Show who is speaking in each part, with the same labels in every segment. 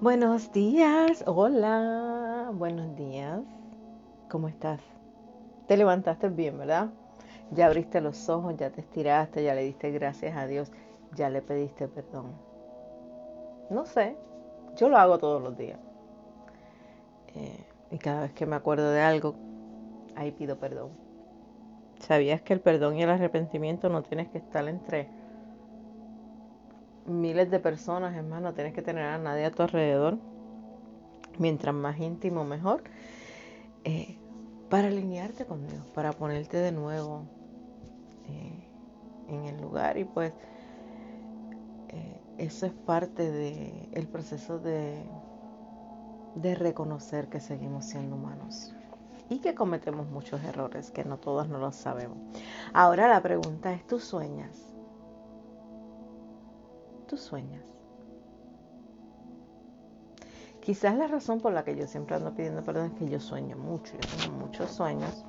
Speaker 1: Buenos días, hola, buenos días. ¿Cómo estás? Te levantaste bien, ¿verdad? Ya abriste los ojos, ya te estiraste, ya le diste gracias a Dios, ya le pediste perdón. No sé, yo lo hago todos los días. Eh, y cada vez que me acuerdo de algo, ahí pido perdón. ¿Sabías que el perdón y el arrepentimiento no tienes que estar entre miles de personas, hermano, tienes que tener a nadie a tu alrededor. Mientras más íntimo, mejor. Eh, para alinearte con Dios, para ponerte de nuevo eh, en el lugar. Y pues eh, eso es parte del el proceso de, de reconocer que seguimos siendo humanos y que cometemos muchos errores, que no todos no lo sabemos. Ahora la pregunta es, ¿tú sueñas? Tú sueñas. Quizás la razón por la que yo siempre ando pidiendo perdón es que yo sueño mucho, yo tengo muchos sueños.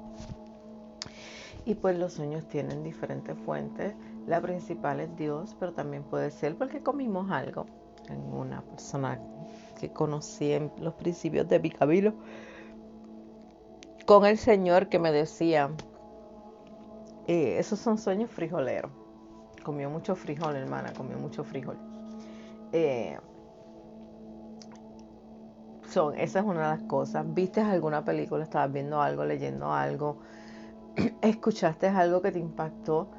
Speaker 1: Y pues los sueños tienen diferentes fuentes. La principal es Dios, pero también puede ser porque comimos algo. En una persona que conocí en los principios de mi con el Señor que me decía, eh, esos son sueños frijoleros comió mucho frijol, hermana, comió mucho frijol. Eh, son, esa es una de las cosas. ¿Viste alguna película? ¿Estabas viendo algo, leyendo algo? ¿Escuchaste algo que te impactó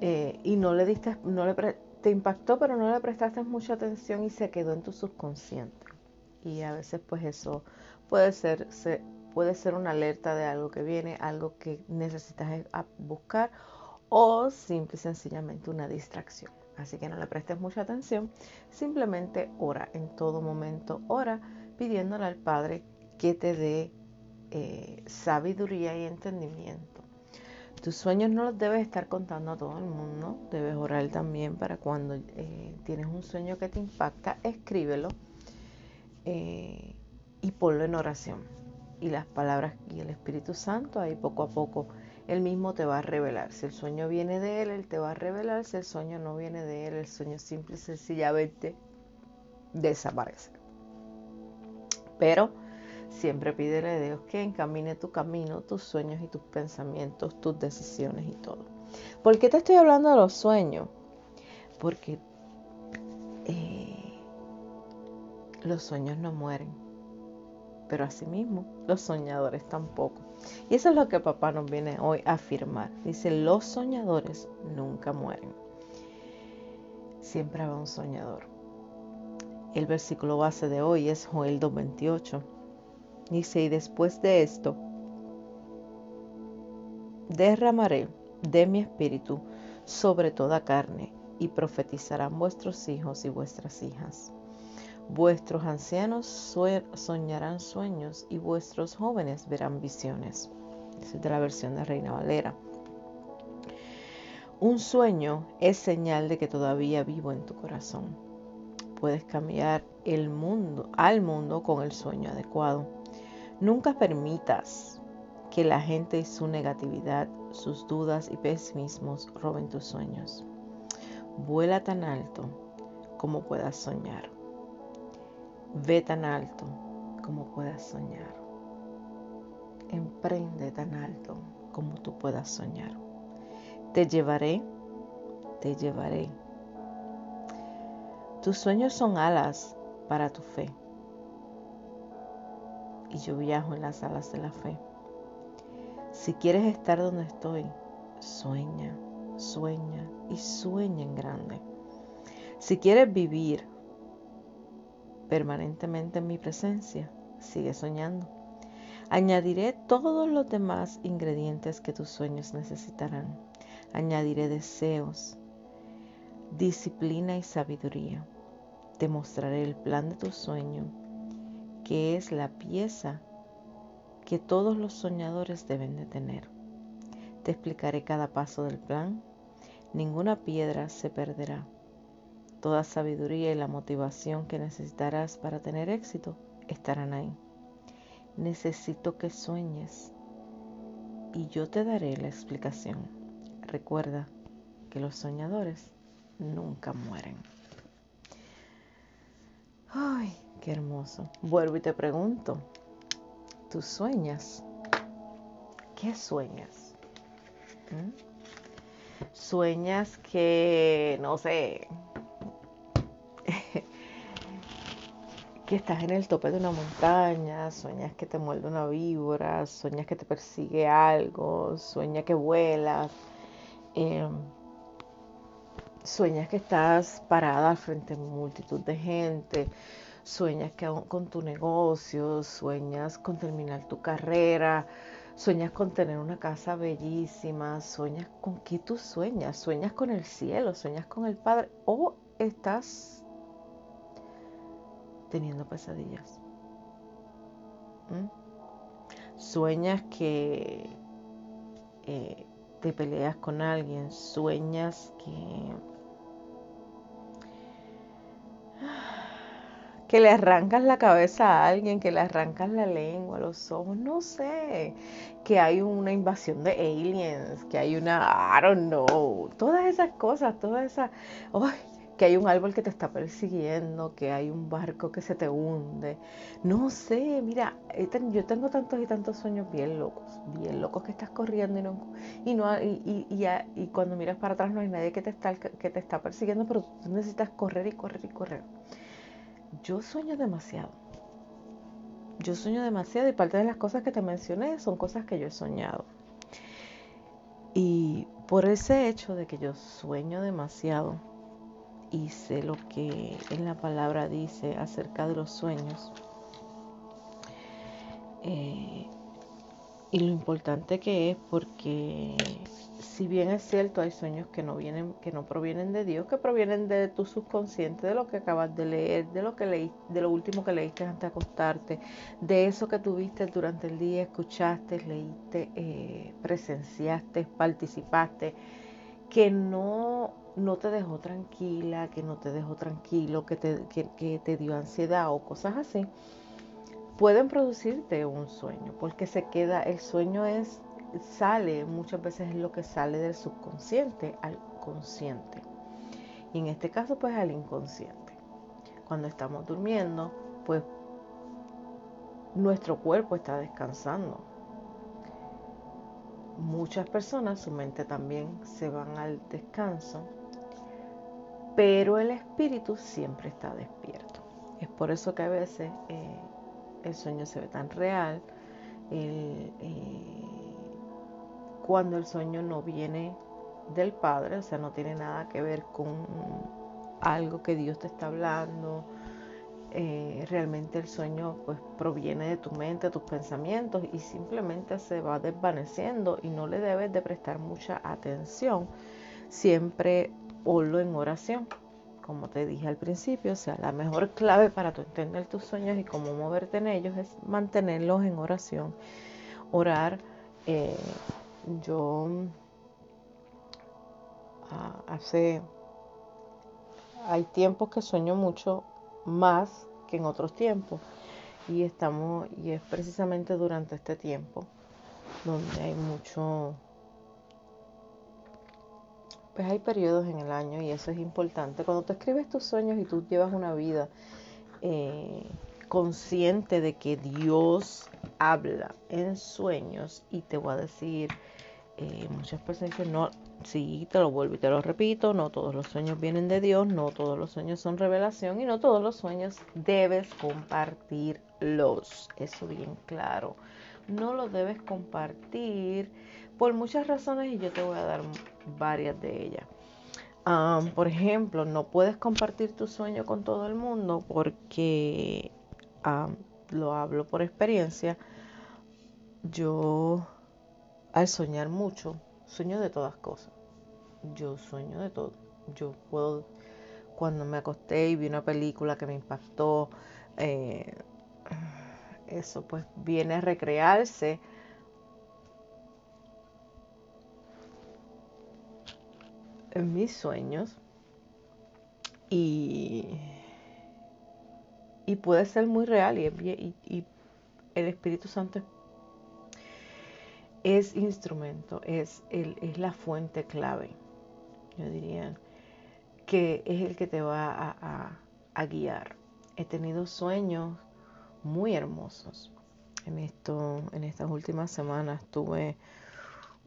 Speaker 1: eh, y no le diste, no le te impactó, pero no le prestaste mucha atención y se quedó en tu subconsciente? Y a veces, pues eso puede ser, puede ser una alerta de algo que viene, algo que necesitas eh, buscar o simple y sencillamente una distracción. Así que no le prestes mucha atención, simplemente ora en todo momento, ora pidiéndole al Padre que te dé eh, sabiduría y entendimiento. Tus sueños no los debes estar contando a todo el mundo, debes orar también para cuando eh, tienes un sueño que te impacta, escríbelo eh, y ponlo en oración. Y las palabras y el Espíritu Santo ahí poco a poco él mismo te va a revelar. Si el sueño viene de Él, Él te va a revelar. Si el sueño no viene de Él, el sueño simple y sencillamente desaparece. Pero siempre pídele a Dios que encamine tu camino, tus sueños y tus pensamientos, tus decisiones y todo. ¿Por qué te estoy hablando de los sueños? Porque eh, los sueños no mueren, pero asimismo los soñadores tampoco. Y eso es lo que papá nos viene hoy a afirmar. Dice, los soñadores nunca mueren. Siempre habrá un soñador. El versículo base de hoy es Joel 2.28. Dice, y después de esto, derramaré de mi espíritu sobre toda carne, y profetizarán vuestros hijos y vuestras hijas Vuestros ancianos soñarán sueños y vuestros jóvenes verán visiones. Esa es de la versión de Reina Valera. Un sueño es señal de que todavía vivo en tu corazón. Puedes cambiar el mundo, al mundo con el sueño adecuado. Nunca permitas que la gente y su negatividad, sus dudas y pesimismos roben tus sueños. Vuela tan alto como puedas soñar. Ve tan alto como puedas soñar. Emprende tan alto como tú puedas soñar. Te llevaré, te llevaré. Tus sueños son alas para tu fe. Y yo viajo en las alas de la fe. Si quieres estar donde estoy, sueña, sueña y sueña en grande. Si quieres vivir permanentemente en mi presencia, sigue soñando. Añadiré todos los demás ingredientes que tus sueños necesitarán. Añadiré deseos, disciplina y sabiduría. Te mostraré el plan de tu sueño, que es la pieza que todos los soñadores deben de tener. Te explicaré cada paso del plan. Ninguna piedra se perderá Toda sabiduría y la motivación que necesitarás para tener éxito estarán ahí. Necesito que sueñes y yo te daré la explicación. Recuerda que los soñadores nunca mueren. Ay, qué hermoso. Vuelvo y te pregunto, ¿tú sueñas? ¿Qué sueñas? ¿Mm? Sueñas que, no sé, que estás en el tope de una montaña, sueñas que te muerde una víbora, sueñas que te persigue algo, sueñas que vuelas, em, sueñas que estás parada frente a multitud de gente, sueñas que con tu negocio, sueñas con terminar tu carrera, sueñas con tener una casa bellísima, sueñas con qué tú sueñas, sueñas con el cielo, sueñas con el Padre o estás teniendo pesadillas. ¿Mm? Sueñas que eh, te peleas con alguien, sueñas que que le arrancas la cabeza a alguien, que le arrancas la lengua, los ojos, no sé, que hay una invasión de aliens, que hay una, I don't know, todas esas cosas, todas esas, que hay un árbol que te está persiguiendo, que hay un barco que se te hunde. No sé, mira, yo tengo tantos y tantos sueños bien locos, bien locos que estás corriendo y no y no y, y, y, cuando miras para atrás no hay nadie que te está que te está persiguiendo, pero tú necesitas correr y correr y correr. Yo sueño demasiado. Yo sueño demasiado y parte de las cosas que te mencioné son cosas que yo he soñado. Y por ese hecho de que yo sueño demasiado, sé lo que en la palabra dice acerca de los sueños. Eh, y lo importante que es porque si bien es cierto hay sueños que no vienen que no provienen de Dios que provienen de tu subconsciente de lo que acabas de leer de lo que leí, de lo último que leíste antes de acostarte de eso que tuviste durante el día escuchaste leíste eh, presenciaste participaste que no no te dejó tranquila, que no te dejó tranquilo, que te, que, te dio ansiedad o cosas así, pueden producirte un sueño, porque se queda, el sueño es, sale, muchas veces es lo que sale del subconsciente al consciente. Y en este caso, pues al inconsciente. Cuando estamos durmiendo, pues nuestro cuerpo está descansando. Muchas personas, su mente también se van al descanso pero el espíritu siempre está despierto. Es por eso que a veces eh, el sueño se ve tan real. Eh, cuando el sueño no viene del Padre, o sea, no tiene nada que ver con algo que Dios te está hablando. Eh, realmente el sueño pues proviene de tu mente, tus pensamientos y simplemente se va desvaneciendo y no le debes de prestar mucha atención. Siempre ponlo en oración. Como te dije al principio, o sea, la mejor clave para tu entender tus sueños y cómo moverte en ellos es mantenerlos en oración. Orar, eh, yo ah, hace, hay tiempos que sueño mucho más que en otros tiempos y estamos, y es precisamente durante este tiempo donde hay mucho pues hay periodos en el año y eso es importante. Cuando tú escribes tus sueños y tú llevas una vida eh, consciente de que Dios habla en sueños y te voy a decir, eh, muchas personas dicen, no, sí, te lo vuelvo y te lo repito, no todos los sueños vienen de Dios, no todos los sueños son revelación y no todos los sueños debes compartirlos. Eso bien claro. No lo debes compartir por muchas razones y yo te voy a dar varias de ellas. por ejemplo, no puedes compartir tu sueño con todo el mundo porque lo hablo por experiencia. Yo, al soñar mucho, sueño de todas cosas. Yo sueño de todo. Yo puedo, cuando me acosté y vi una película que me impactó, eh, eso pues viene a recrearse mis sueños y, y puede ser muy real y, y, el Espíritu Santo es instrumento, es, el, es la fuente clave, yo diría, que es el que te va a, a, guiar. he tenido sueños muy hermosos. En, esto, en estas últimas semanas tuve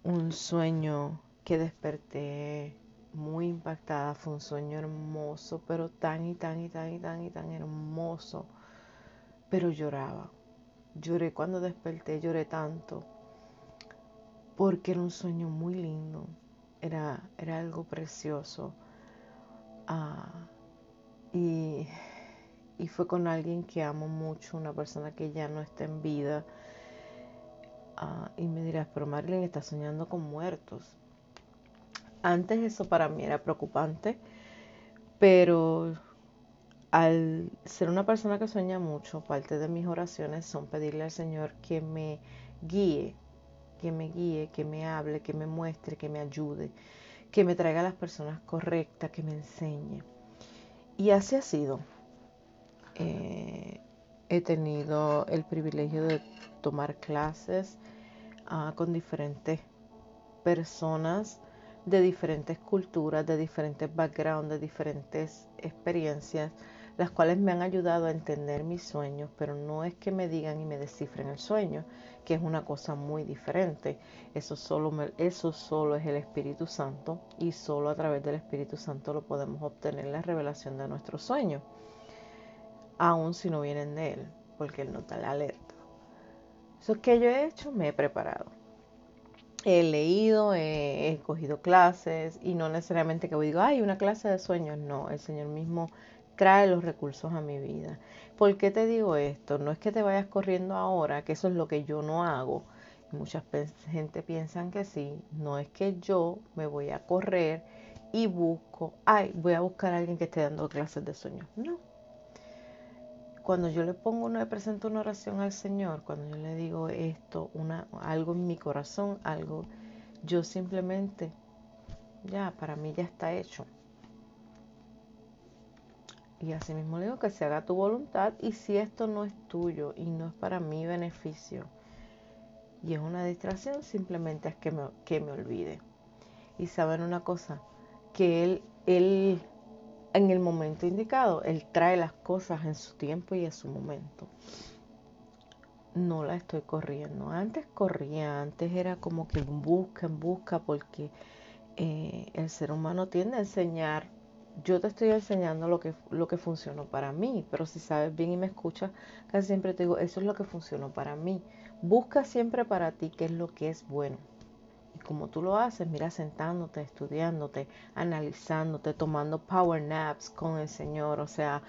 Speaker 1: un sueño que desperté muy impactada. Fue un sueño hermoso, pero tan y tan y tan y tan y tan hermoso. Pero lloraba. Lloré cuando desperté, lloré tanto. Porque era un sueño muy lindo. Era, era algo precioso. Ah, y, y fue con alguien que amo mucho, una persona que ya no está en vida. Ah, y me dirás, pero Marilyn está soñando con muertos. Antes eso para mí era preocupante, pero al ser una persona que sueña mucho, parte de mis oraciones son pedirle al Señor que me guíe, que me guíe, que me hable, que me muestre, que me ayude, que me traiga a las personas correctas, que me enseñe. Y así ha sido. Eh, he tenido el privilegio de tomar clases ah, con diferentes personas de diferentes culturas, de diferentes backgrounds, de diferentes experiencias, las cuales me han ayudado a entender mis sueños, pero no es que me digan y me descifren el sueño, que es una cosa muy diferente. Eso solo, eso solo es el Espíritu Santo y solo a través del Espíritu Santo lo podemos obtener la revelación de nuestros sueños, aun si no vienen de Él, porque Él no da la alerta. Eso que yo he hecho, me he preparado he leído, he, cogido clases y no necesariamente que digo, ay, una clase de sueños. No, el Señor mismo trae los recursos a mi vida. ¿Por qué te digo esto? No es que te vayas corriendo ahora, que eso es lo que yo no hago. Mucha gente piensan que sí. No es que yo me voy a correr y busco, ay, voy a buscar a alguien que esté dando clases de sueños. No, cuando yo le pongo una, le presento una oración al Señor, cuando yo le digo esto, algo en mi corazón, algo, yo simplemente, ya, para mí ya está hecho. Y así mismo le digo que se haga tu voluntad y si esto no es tuyo y no es para mi beneficio y es una distracción, simplemente es que me, que me olvide. Y saben una cosa, que Él, él en el momento indicado. Él trae las cosas en su tiempo y en su momento. No la estoy corriendo. Antes corría, antes era como que busca, en busca, porque eh, el ser humano tiende a enseñar. Yo te estoy enseñando lo que, lo que funcionó para mí, pero si sabes bien y me escuchas, casi siempre te digo, eso es lo que funcionó para mí. Busca siempre para ti qué es lo que es bueno como tú lo haces, mira, sentándote, estudiándote, analizándote, tomando power naps con el Señor, o sea,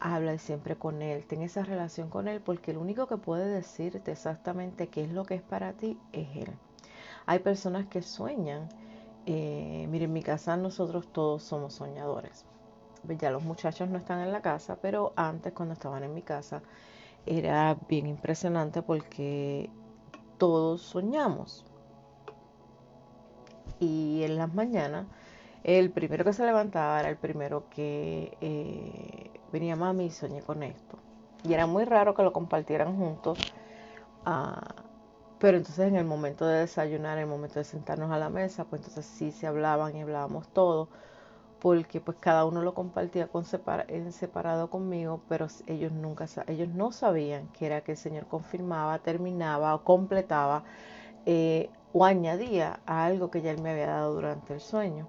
Speaker 1: habla siempre con Él, ten esa relación con Él, porque el único que puede decirte exactamente qué es lo que es para ti es Él. Hay personas que sueñan, eh, miren, en mi casa nosotros todos somos soñadores. Ya los muchachos no están en la casa, pero antes cuando estaban en mi casa era bien impresionante porque todos soñamos y en las mañanas el primero que se levantaba era el primero que eh, venía mami y soñé con esto. Y era muy raro que lo compartieran juntos. Ah, pero entonces en el momento de desayunar, en el momento de sentarnos a la mesa, pues entonces sí se hablaban y hablábamos todo, porque pues cada uno lo compartía con en separado conmigo, pero ellos nunca, ellos no sabían que era que el Señor confirmaba, terminaba o completaba eh, o añadía a algo que ya él me había dado durante el sueño.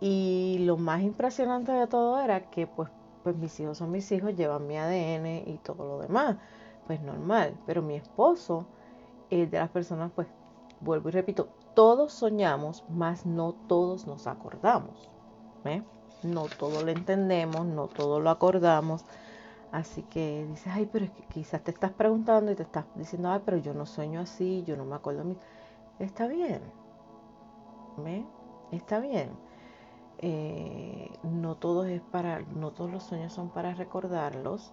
Speaker 1: Y lo más impresionante de todo era que pues, pues mis hijos son mis hijos, llevan mi ADN y todo lo demás. Pues normal, pero mi esposo es de las personas, pues vuelvo y repito, todos soñamos, mas no todos nos acordamos. No todo lo entendemos, no todo lo acordamos. Así que dices, ay, pero es que quizás te estás preguntando y te estás diciendo, ay, pero yo no sueño así, yo no me acuerdo. Está bien. ¿Ve? Está bien. Eh, no todos es para, no todos los sueños son para recordarlos.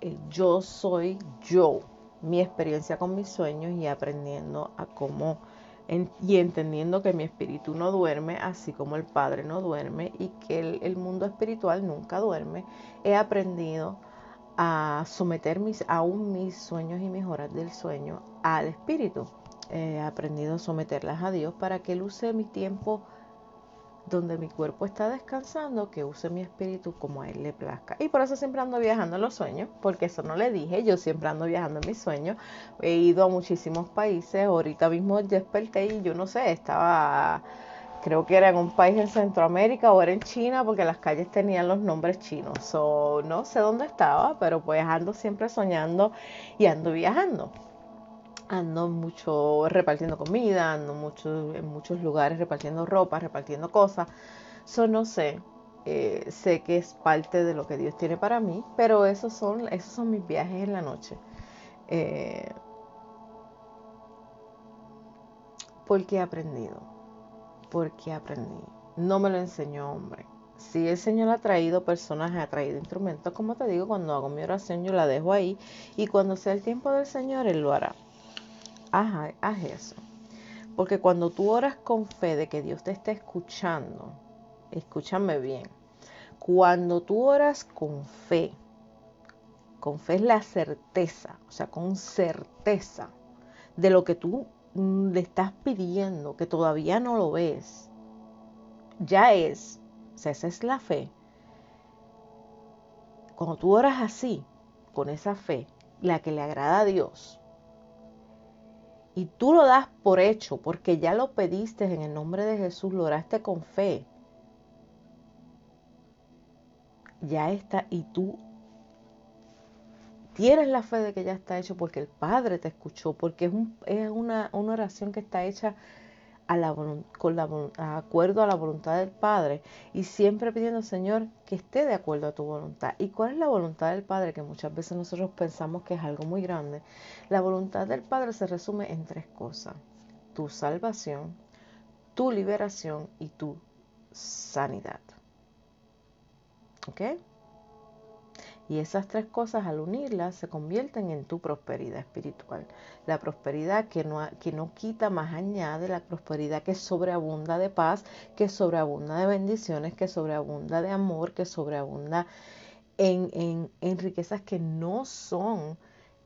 Speaker 1: Eh, yo soy yo, mi experiencia con mis sueños y aprendiendo a cómo y entendiendo que mi espíritu no duerme, así como el Padre no duerme y que el, el mundo espiritual nunca duerme, he aprendido a someter mis, aún mis sueños y mis horas del sueño al espíritu he aprendido a someterlas a Dios para que Él use mi tiempo donde mi cuerpo está descansando, que use mi espíritu como a Él le plazca. Y por eso siempre ando viajando en los sueños, porque eso no le dije, yo siempre ando viajando en mis sueños. He ido a muchísimos países, ahorita mismo desperté y yo no sé, estaba, creo que era en un país en Centroamérica o era en China, porque las calles tenían los nombres chinos. o no sé dónde estaba, pero pues ando siempre soñando y ando viajando ando mucho repartiendo comida, ando mucho en muchos lugares repartiendo ropa, repartiendo cosas. Eso no sé, eh, sé que es parte de lo que Dios tiene para mí, pero esos son, esos son mis viajes en la noche. Eh, porque he aprendido, porque aprendí. No me lo enseñó hombre. Si el Señor ha traído personas, ha traído instrumentos, como te digo, cuando hago mi oración yo la dejo ahí y cuando sea el tiempo del Señor, Él lo hará haz, eso. Porque cuando tú oras con fe de que Dios te está escuchando, escúchame bien, cuando tú oras con fe, con fe es la certeza, o sea, con certeza de lo que tú le estás pidiendo, que todavía no lo ves, ya es, o sea, esa es la fe. Cuando tú oras así, con esa fe, la que le agrada a Dios, y tú lo das por hecho porque ya lo pediste en el nombre de Jesús, lo oraste con fe. Ya está, y tú tienes la fe de que ya está hecho porque el Padre te escuchó, porque es, un, es una, una oración que está hecha con la, acuerdo a la voluntad del Padre y siempre pidiendo, Señor, que esté de acuerdo a tu voluntad. ¿Y cuál es la voluntad del Padre? Que muchas veces nosotros pensamos que es algo muy grande. La voluntad del Padre se resume en tres cosas. Tu salvación, tu liberación y tu sanidad. ¿Ok? Y esas tres cosas al unirlas se convierten en tu prosperidad espiritual. La prosperidad que no, que no quita más añade, la prosperidad que sobreabunda de paz, que sobreabunda de bendiciones, que sobreabunda de amor, que sobreabunda en, en riquezas que no son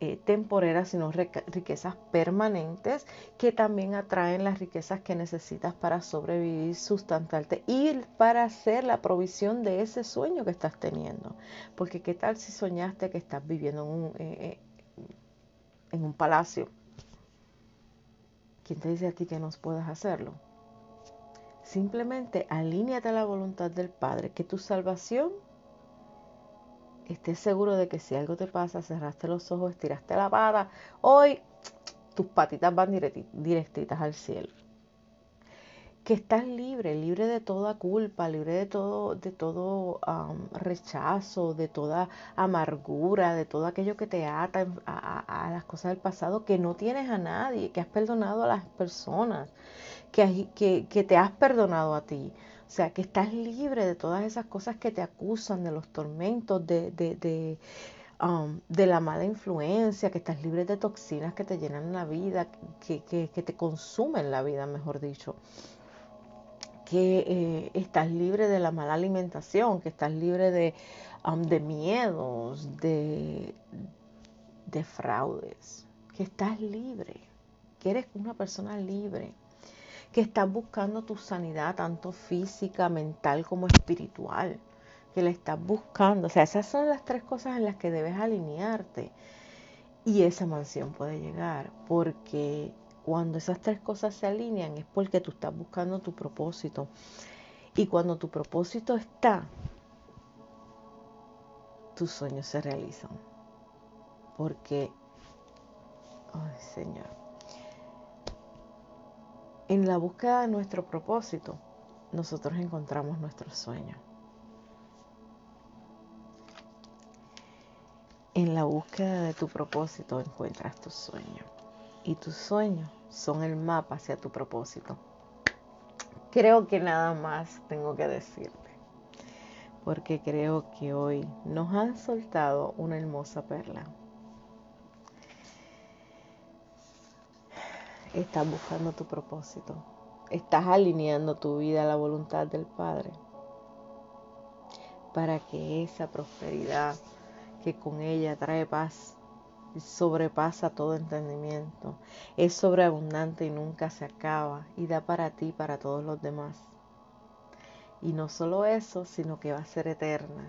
Speaker 1: eh, temporeras, sino riquezas permanentes que también atraen las riquezas que necesitas para sobrevivir, sustantarte y para hacer la provisión de ese sueño que estás teniendo. Porque qué tal si soñaste que estás viviendo en un, eh, eh, en un palacio. ¿Quién te dice a ti que no puedas hacerlo? Simplemente alíñate a la voluntad del Padre, que tu salvación estés seguro de que si algo te pasa, cerraste los ojos, estiraste la pata, hoy tus patitas van directitas al cielo. Que estás libre, libre de toda culpa, libre de todo, de todo rechazo, de toda amargura, de todo aquello que te ata a, las cosas del pasado, que no tienes a nadie, que has perdonado a las personas, que te has perdonado a ti. Sea, que estás libre de todas esas cosas que te acusan, de los tormentos, de, de, de, um, de la mala influencia, que estás libre de toxinas que te llenan la vida, que, que, que te consumen la vida, mejor dicho. Que eh, estás libre de la mala alimentación, que estás libre de, um, de miedos, de, de fraudes, que estás libre, que eres una persona libre que estás buscando tu sanidad tanto física, mental como espiritual, que la estás buscando. O sea, esas son las tres cosas en las que debes alinearte. Y esa mansión puede llegar, porque cuando esas tres cosas se alinean es porque tú estás buscando tu propósito. Y cuando tu propósito está, tus sueños se realizan. Porque, ay Señor, en la búsqueda de nuestro propósito, nosotros encontramos nuestro sueño. En la búsqueda de tu propósito encuentras tu sueño. Y tus sueños son el mapa hacia tu propósito. Creo que nada más tengo que decirte. Porque creo que hoy nos han soltado una hermosa perla. Estás buscando tu propósito, estás alineando tu vida a la voluntad del Padre para que esa prosperidad que con ella trae paz sobrepasa todo entendimiento, es sobreabundante y nunca se acaba y da para ti y para todos los demás. Y no solo eso, sino que va a ser eterna,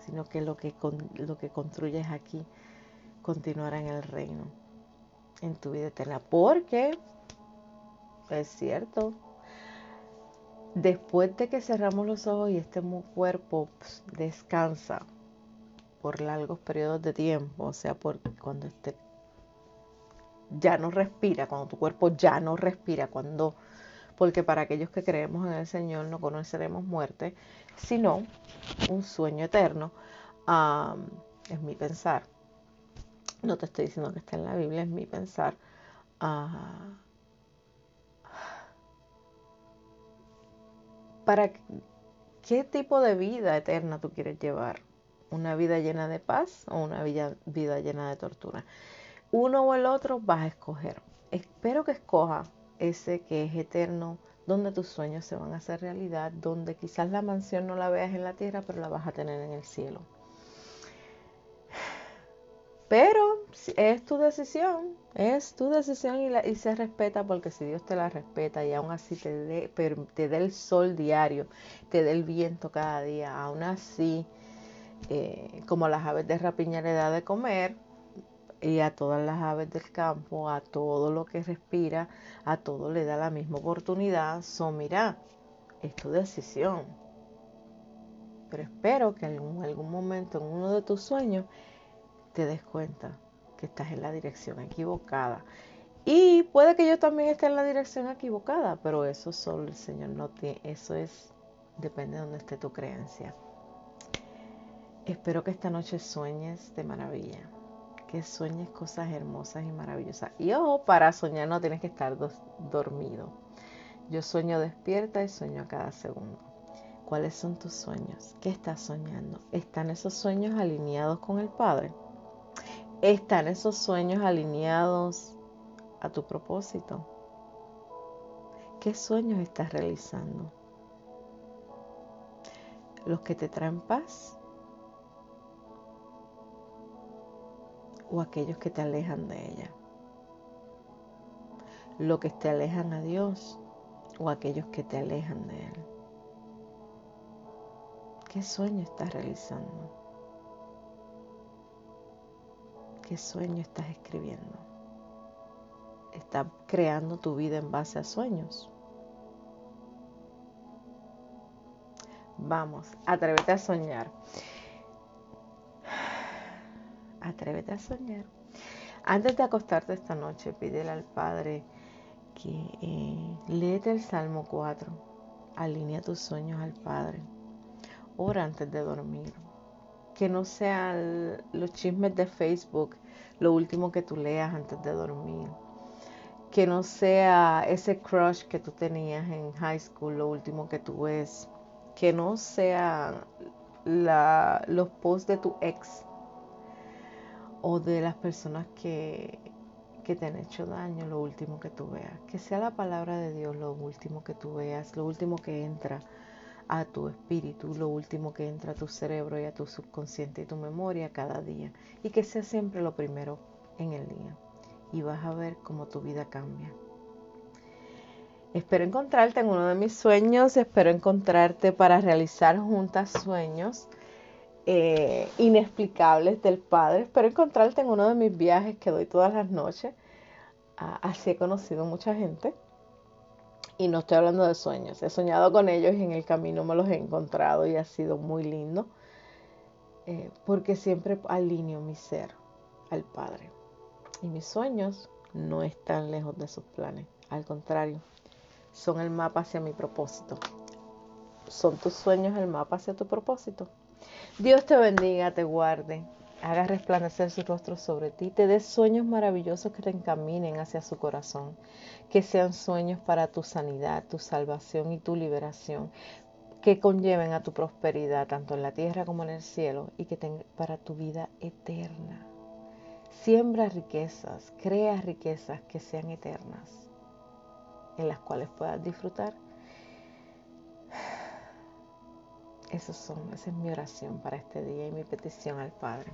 Speaker 1: sino que lo que, lo que construyes aquí continuará en el reino, en tu vida eterna. Porque, es cierto, después de que cerramos los ojos y este cuerpo descansa por largos periodos de tiempo, o sea, por cuando este ya no respira, cuando tu cuerpo ya no respira, cuando porque para aquellos que creemos en el Señor no conoceremos muerte, sino un sueño eterno. es mi pensar. No te estoy diciendo que está en la Biblia, es mi pensar. Ah, ¿Para qué tipo de vida eterna tú quieres llevar? ¿Una vida llena de paz o una vida, vida llena de tortura? Uno o el otro vas a escoger. Espero que escoja ese que es eterno, donde tus sueños se van a hacer realidad, donde quizás la mansión no la veas en la tierra, pero la vas a tener en el cielo. Pero es tu decisión, es tu decisión y, se respeta porque si Dios te la respeta y aún así te dé te el sol diario, te dé el viento cada día, aún así, eh, como las aves de rapiña le da de comer, y a todas las aves del campo, a todo lo que respira, a todo le da la misma oportunidad. So, mira, es tu decisión. Pero espero que en algún momento, en uno de tus sueños, te des cuenta que estás en la dirección equivocada. Y puede que yo también esté en la dirección equivocada, pero eso solo el Señor no tiene, eso es, depende de donde esté tu creencia. Espero que esta noche sueñes de maravilla que sueñes cosas hermosas y maravillosas. Y ojo, para soñar no tienes que estar dormido. Yo sueño despierta y sueño cada segundo. ¿Cuáles son tus sueños? ¿Qué estás soñando? ¿Están esos sueños alineados con el Padre? ¿Están esos sueños alineados a tu propósito? ¿Qué sueños estás realizando? ¿Los que te traen paz o aquellos que te alejan de ella. Lo que te alejan a Dios o aquellos que te alejan de Él. ¿Qué sueño estás realizando? ¿Qué sueño estás escribiendo? ¿Estás creando tu vida en base a sueños? Vamos, atrévete a soñar atrévete a soñar. Antes de acostarte esta noche, pídele al Padre que eh, léete el Salmo 4, alinea tus sueños al Padre, ora antes de dormir. Que no sean los chismes de Facebook lo último que tú leas antes de dormir. Que no sea ese crush que tú tenías en high school lo último que tú ves. Que no sea los posts de tu ex o de las personas que, que te han hecho daño, lo último que tú veas. Que sea la palabra de Dios lo último que tú veas, lo último que entra a tu espíritu, lo último que entra a tu cerebro y a tu subconsciente y tu memoria cada día. Y que sea siempre lo primero en el día. Y vas a ver cómo tu vida cambia. Espero encontrarte en uno de mis sueños, espero encontrarte para realizar juntas sueños eh, inexplicables del Padre. Espero encontrarte en uno de mis viajes que doy todas las noches. Ah, así he conocido mucha gente. Y no estoy hablando de sueños. He soñado con ellos y en el camino me los he encontrado y ha sido muy lindo. Eh, porque siempre alineo mi ser al Padre. Y mis sueños no están lejos de sus planes. Al contrario, son el mapa hacia mi propósito. ¿Son tus sueños el mapa hacia tu propósito? Dios te bendiga, te guarde, haga resplandecer su rostro sobre ti, te dé sueños maravillosos que te encaminen hacia su corazón, que sean sueños para tu sanidad, tu salvación y tu liberación, que conlleven a tu prosperidad tanto en la tierra como en el cielo y que tengan para tu vida eterna. Siembra riquezas, crea riquezas que sean eternas, en las cuales puedas disfrutar son, esa es mi oración para este día y mi petición al Padre.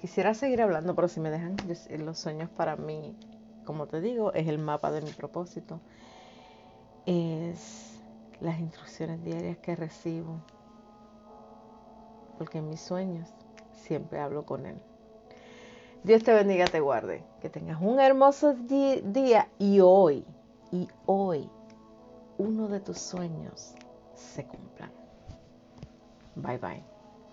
Speaker 1: Quisiera seguir hablando, pero si me dejan los sueños para mí, como te digo, es el mapa de mi propósito. Es las instrucciones diarias que recibo, porque en mis sueños siempre hablo con Él. Dios te bendiga, te guarde, que tengas un hermoso día y hoy, y hoy, uno de tus sueños se cumplan. Bye bye.